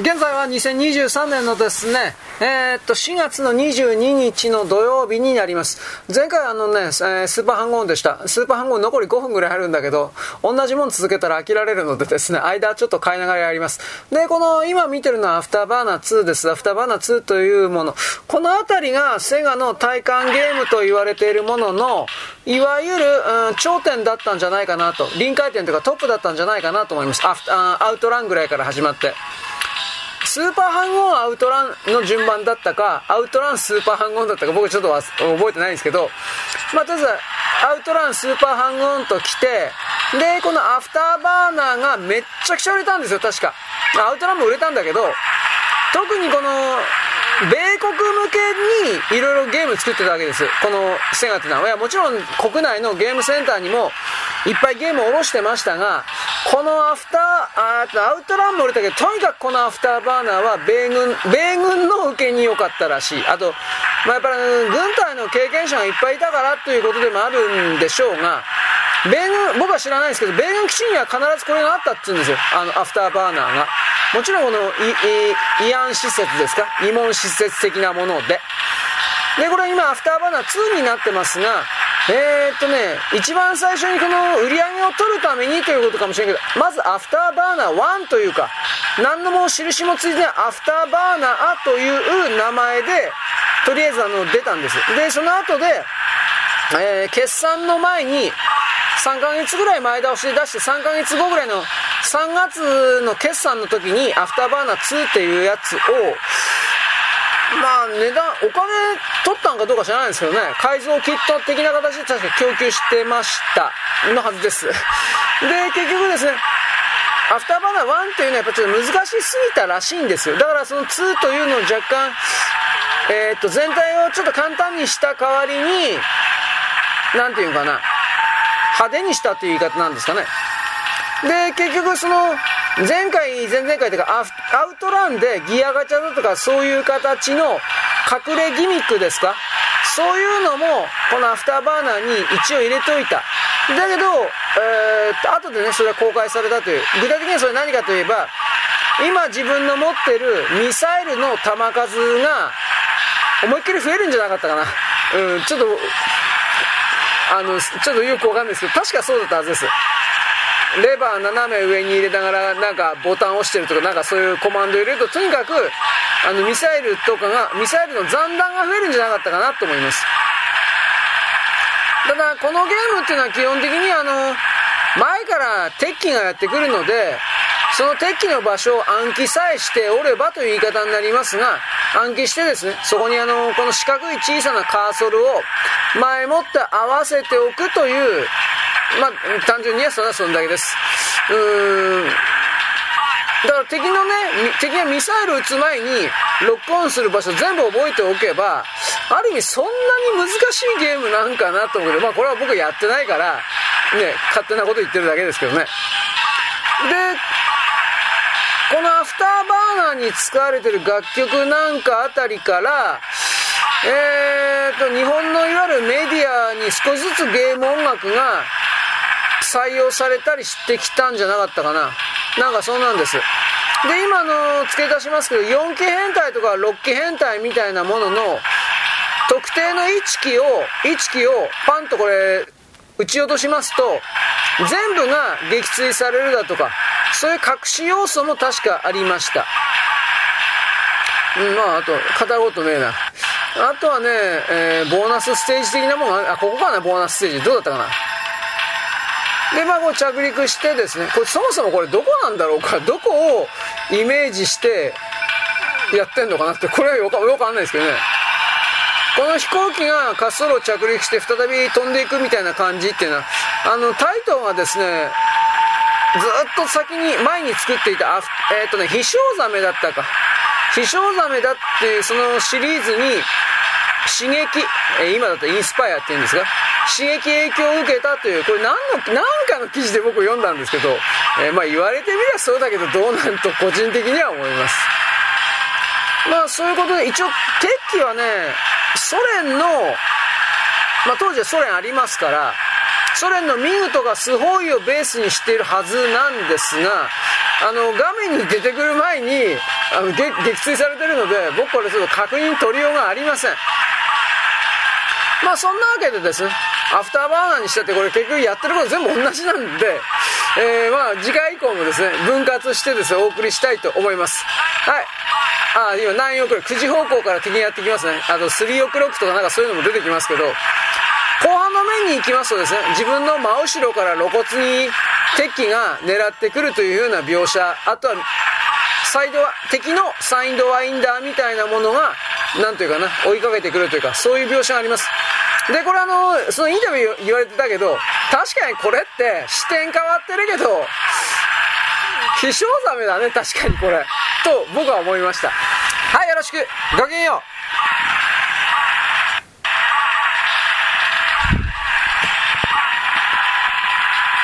現在は2023年のですね、えー、っと、4月の22日の土曜日になります。前回あのね、えー、スーパーハングオンでした。スーパーハングオン残り5分ぐらいあるんだけど、同じもん続けたら飽きられるのでですね、間ちょっと変えながらやります。で、この今見てるのはアフターバーナー2です。アフターバーナー2というもの。この辺りがセガの体感ゲームと言われているものの、いわゆる、うん、頂点だったんじゃないかなと。臨界点というかトップだったんじゃないかなと思います。アフアウトランぐらいから始まって。スーパーハングオンアウトランの順番だったか、アウトランスーパーハングオンだったか、僕ちょっと覚えてないんですけど、まあ、とりあえず、アウトランスーパーハングオンと来て、で、このアフターバーナーがめっちゃくちゃ売れたんですよ、確か。アウトランも売れたんだけど、特にこの、米国向けにいろいろゲーム作ってたわけです。このセガっていうのは。いや、もちろん国内のゲームセンターにもいっぱいゲームを下ろしてましたが、このアフター、あアウトランも売れたけど、とにかくこのアフターバーナーは米軍、米軍の受けに良かったらしい。あと、まあ、やっぱり軍隊の経験者がいっぱいいたからということでもあるんでしょうが、米軍、僕は知らないですけど、米軍基地には必ずこれがあったって言うんですよ。あの、アフターバーナーが。もちろんこの、慰安施設ですか？慰問施設的なもので。で、これ今、アフターバーナー2になってますが、えー、っとね、一番最初にこの売り上げを取るためにということかもしれんけど、まずアフターバーナー1というか、何のも印もついてないアフターバーナーという名前で、とりあえずあの出たんです。で、その後で、えー、決算の前に、3ヶ月ぐらい前倒しで出して3ヶ月後ぐらいの3月の決算の時にアフターバーナー2っていうやつをまあ値段お金取ったんかどうか知らないんですけどね。改造キット的な形で確か供給してました。のはずです。で結局ですねアフターバーナー1っていうのはやっぱちょっと難しすぎたらしいんですよ。だからその2というのを若干えー、っと全体をちょっと簡単にした代わりに何て言うのかな派手にしたという言い方なんですかね。で結局その前回前々回というかアウトランでギアガチャだとかそういう形の隠れギミックですか？そういうのもこのアフターバーナーに一応入れといた。だけど、えー、後でねそれは公開されたという。具体的にはそれ何かといえば今自分の持ってるミサイルの弾数が思いっきり増えるんじゃなかったかな。うんちょっとあのちょっとよくわかんないですけど確かそうだったはずです。レバー斜め上に入れながらなんかボタンを押してるとかなんかそういうコマンド入れるととにかくあのミサイルとかがミサイルの残弾が増えるんじゃなかったかなと思います。ただこのゲームっていうのは基本的にあの前から敵機がやってくるのでその敵機の場所を暗記さえしておればという言い方になりますが暗記してですねそこにあのこの四角い小さなカーソルを前もって合わせておくというまあ、単純にはそれはそんだけです。うーん。だから敵のね、敵がミサイル撃つ前にロックオンする場所全部覚えておけば、ある意味そんなに難しいゲームなんかなと思うけど、まあこれは僕やってないから、ね、勝手なこと言ってるだけですけどね。で、このアフターバーナーに使われてる楽曲なんかあたりから、えーと、日本のいわゆるメディアに少しずつゲーム音楽が採用されたりしてきたんじゃなかったかな。なんかそうなんです。で、今の付け出しますけど、4期変態とか6期変態みたいなものの特定の1機を、1機をパンとこれ、撃ち落としますと、全部が撃墜されるだとか、そういう隠し要素も確かありました。うん、まあ、あと、語ることねえな。あとはね、えー、ボーナスステージ的なものが、あ、ここかな、ボーナスステージ。どうだったかな？で、まあ、こう着陸してですね、これそもそもこれどこなんだろうか、どこをイメージしてやってんのかなって、これはよくわかんないですけどね。この飛行機が滑走路を着陸して再び飛んでいくみたいな感じっていうのは、あの、タイトがですね、ずっと先に、前に作っていた、えっ、ー、とね、飛翔ザメだったか。飛翔ザメだっていうそのシリーズに刺激、え今だとインスパイアっていうんですか刺激影響を受けたというこれ何の何かの記事で僕読んだんですけど、えー、まあ言われてみりゃそうだけどどうなんと個人的には思います。まあそういうことで一応鉄器はねソ連の、まあ、当時はソ連ありますからソ連のミグとかスホーイをベースにしているはずなんですがあの画面に出てくる前にあの撃墜されてるので僕これちょっと確認取りようがありません。まあそんなわけでです。ねアフターバーナーにしたってこれ結局やってること全部同じなんで、えー、まあ次回以降もですね分割してですねお送りしたいと思います。はい。あ今9 o'clock 9時方向から敵にやってきますね。あと3 o'clock とかなんかそういうのも出てきますけど後半の面に行きますとですね自分の真後ろから露骨に敵が狙ってくるというような描写。あとはサイドは敵のサイドワインダーみたいなものがなんというかな追いかけてくるというかそういう描写があります。でこれあのそのインタビュー言われてたけど確かにこれって視点変わってるけど飛翔ザメだね確かにこれ。と僕は思いました。はいよろしく。ごきげんよう。